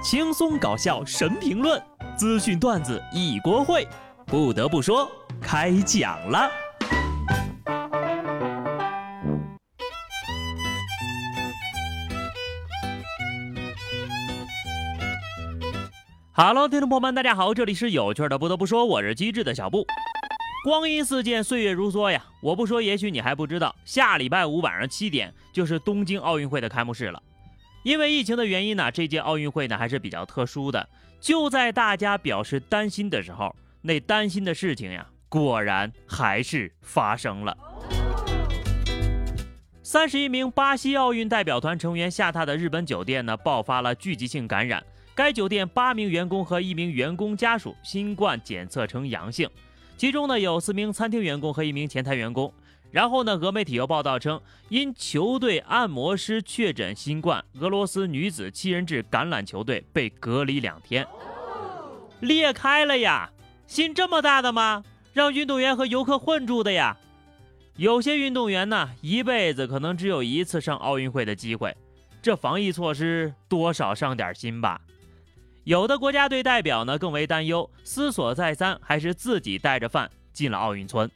轻松搞笑神评论，资讯段子一锅烩。不得不说，开讲了。Hello，听众朋友们，大家好，这里是有趣的。不得不说，我是机智的小布。光阴似箭，岁月如梭呀！我不说，也许你还不知道，下礼拜五晚上七点就是东京奥运会的开幕式了。因为疫情的原因呢，这届奥运会呢还是比较特殊的。就在大家表示担心的时候，那担心的事情呀，果然还是发生了。三十一名巴西奥运代表团成员下榻的日本酒店呢，爆发了聚集性感染。该酒店八名员工和一名员工家属新冠检测呈阳性，其中呢有四名餐厅员工和一名前台员工。然后呢，俄媒体又报道称，因球队按摩师确诊新冠，俄罗斯女子七人制橄榄球队被隔离两天。裂开了呀，心这么大的吗？让运动员和游客混住的呀？有些运动员呢，一辈子可能只有一次上奥运会的机会，这防疫措施多少上点心吧。有的国家队代表呢更为担忧，思索再三，还是自己带着饭进了奥运村。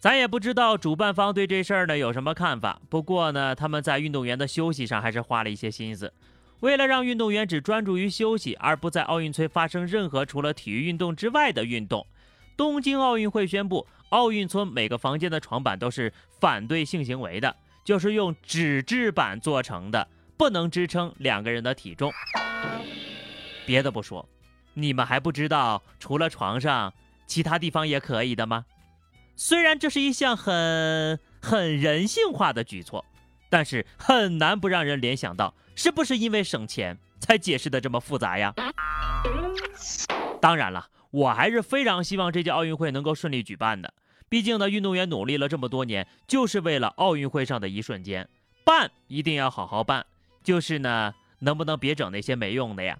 咱也不知道主办方对这事儿呢有什么看法。不过呢，他们在运动员的休息上还是花了一些心思。为了让运动员只专注于休息，而不在奥运村发生任何除了体育运动之外的运动，东京奥运会宣布，奥运村每个房间的床板都是反对性行为的，就是用纸质板做成的。不能支撑两个人的体重。别的不说，你们还不知道，除了床上，其他地方也可以的吗？虽然这是一项很很人性化的举措，但是很难不让人联想到，是不是因为省钱才解释的这么复杂呀？当然了，我还是非常希望这届奥运会能够顺利举办的。毕竟呢，运动员努力了这么多年，就是为了奥运会上的一瞬间，办一定要好好办。就是呢，能不能别整那些没用的呀？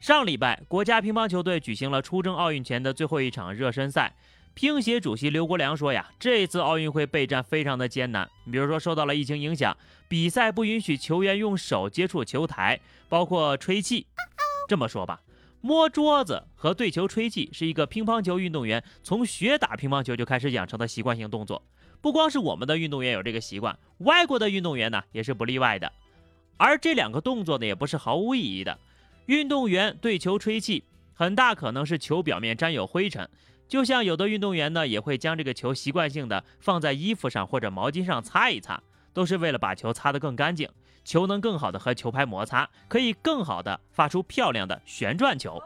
上礼拜，国家乒乓球队举行了出征奥运前的最后一场热身赛。乒协主席刘国梁说呀，这次奥运会备战非常的艰难，比如说受到了疫情影响，比赛不允许球员用手接触球台，包括吹气。这么说吧，摸桌子和对球吹气是一个乒乓球运动员从学打乒乓球就开始养成的习惯性动作。不光是我们的运动员有这个习惯，外国的运动员呢也是不例外的。而这两个动作呢，也不是毫无意义的。运动员对球吹气，很大可能是球表面沾有灰尘，就像有的运动员呢，也会将这个球习惯性的放在衣服上或者毛巾上擦一擦，都是为了把球擦得更干净，球能更好的和球拍摩擦，可以更好的发出漂亮的旋转球。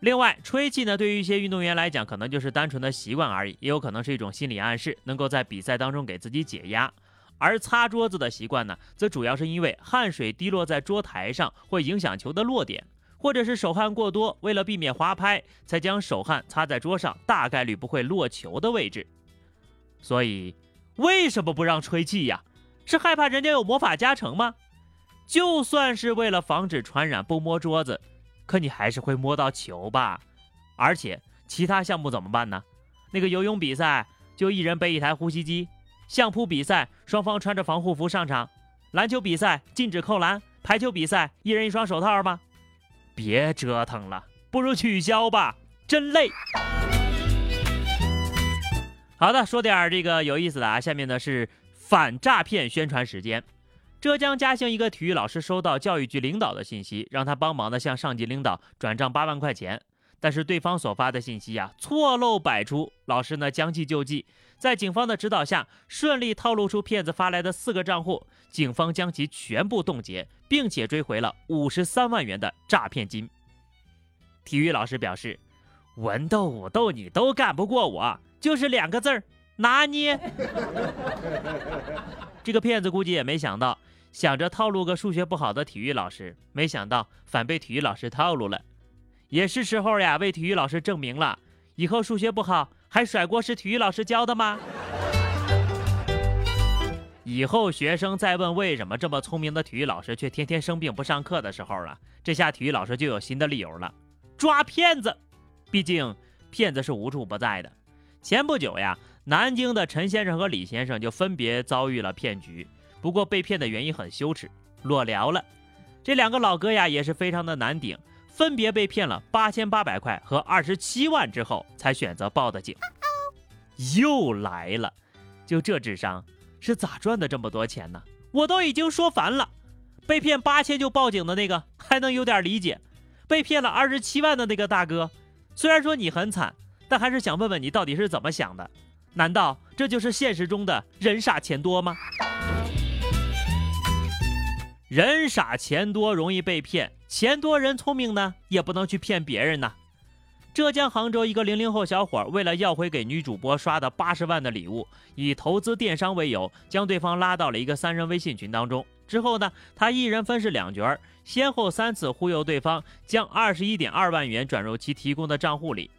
另外，吹气呢，对于一些运动员来讲，可能就是单纯的习惯而已，也有可能是一种心理暗示，能够在比赛当中给自己解压。而擦桌子的习惯呢，则主要是因为汗水滴落在桌台上会影响球的落点，或者是手汗过多，为了避免滑拍，才将手汗擦在桌上大概率不会落球的位置。所以，为什么不让吹气呀？是害怕人家有魔法加成吗？就算是为了防止传染不摸桌子，可你还是会摸到球吧？而且其他项目怎么办呢？那个游泳比赛就一人背一台呼吸机。相扑比赛，双方穿着防护服上场；篮球比赛禁止扣篮；排球比赛一人一双手套吗？别折腾了，不如取消吧，真累。好的，说点这个有意思的啊。下面呢是反诈骗宣传时间。浙江嘉兴一个体育老师收到教育局领导的信息，让他帮忙的向上级领导转账八万块钱。但是对方所发的信息呀错漏百出，老师呢将计就计，在警方的指导下，顺利套路出骗子发来的四个账户，警方将其全部冻结，并且追回了五十三万元的诈骗金。体育老师表示，文斗武斗你都干不过我，就是两个字儿拿捏。这个骗子估计也没想到，想着套路个数学不好的体育老师，没想到反被体育老师套路了。也是时候呀，为体育老师证明了，以后数学不好还甩锅是体育老师教的吗？以后学生再问为什么这么聪明的体育老师却天天生病不上课的时候了，这下体育老师就有新的理由了，抓骗子。毕竟骗子是无处不在的。前不久呀，南京的陈先生和李先生就分别遭遇了骗局，不过被骗的原因很羞耻，裸聊了。这两个老哥呀也是非常的难顶，分别被骗了八千八百块和二十七万之后，才选择报的警。又来了，就这智商是咋赚的这么多钱呢？我都已经说烦了。被骗八千就报警的那个还能有点理解，被骗了二十七万的那个大哥，虽然说你很惨，但还是想问问你到底是怎么想的？难道这就是现实中的人傻钱多吗？人傻钱多容易被骗，钱多人聪明呢，也不能去骗别人呐。浙江杭州一个零零后小伙为了要回给女主播刷的八十万的礼物，以投资电商为由，将对方拉到了一个三人微信群当中。之后呢，他一人分饰两角，先后三次忽悠对方将二十一点二万元转入其提供的账户里。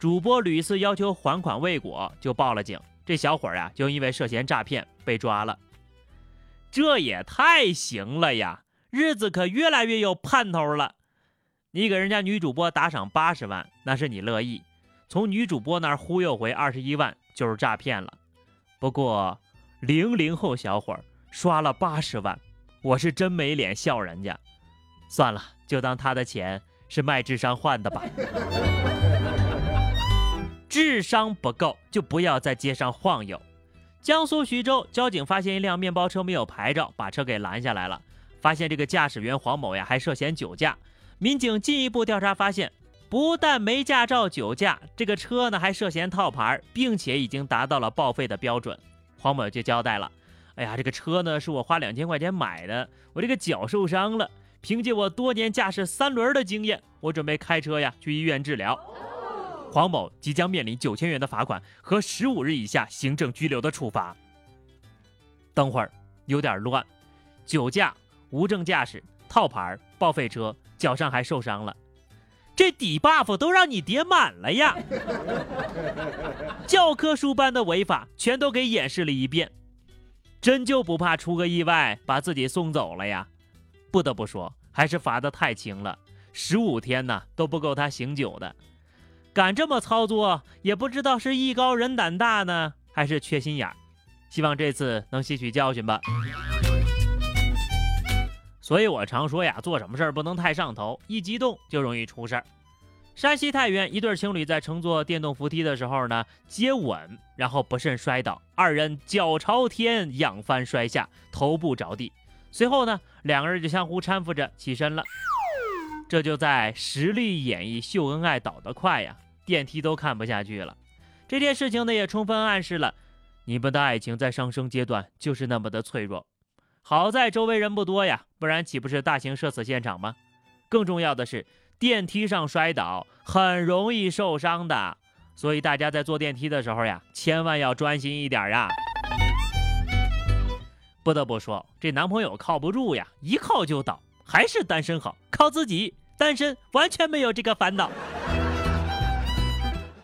主播屡次要求还款未果，就报了警。这小伙呀，就因为涉嫌诈骗被抓了。这也太行了呀，日子可越来越有盼头了。你给人家女主播打赏八十万，那是你乐意；从女主播那儿忽悠回二十一万，就是诈骗了。不过，零零后小伙儿刷了八十万，我是真没脸笑人家。算了，就当他的钱是卖智商换的吧。智商不够就不要在街上晃悠。江苏徐州交警发现一辆面包车没有牌照，把车给拦下来了。发现这个驾驶员黄某呀，还涉嫌酒驾。民警进一步调查发现，不但没驾照酒驾，这个车呢还涉嫌套牌，并且已经达到了报废的标准。黄某就交代了：“哎呀，这个车呢是我花两千块钱买的，我这个脚受伤了，凭借我多年驾驶三轮的经验，我准备开车呀去医院治疗。”黄某即将面临九千元的罚款和十五日以下行政拘留的处罚。等会儿有点乱，酒驾、无证驾驶、套牌、报废车。脚上还受伤了，这底 buff 都让你叠满了呀！教科书般的违法全都给演示了一遍，真就不怕出个意外把自己送走了呀？不得不说，还是罚的太轻了，十五天呢都不够他醒酒的。敢这么操作，也不知道是艺高人胆大呢，还是缺心眼儿。希望这次能吸取教训吧。所以我常说呀，做什么事儿不能太上头，一激动就容易出事儿。山西太原一对情侣在乘坐电动扶梯的时候呢，接吻，然后不慎摔倒，二人脚朝天，仰翻摔下，头部着地。随后呢，两个人就相互搀扶着起身了。这就在实力演绎秀恩爱倒得快呀，电梯都看不下去了。这件事情呢，也充分暗示了你们的爱情在上升阶段就是那么的脆弱。好在周围人不多呀，不然岂不是大型社死现场吗？更重要的是，电梯上摔倒很容易受伤的，所以大家在坐电梯的时候呀，千万要专心一点呀。不得不说，这男朋友靠不住呀，一靠就倒，还是单身好，靠自己，单身完全没有这个烦恼。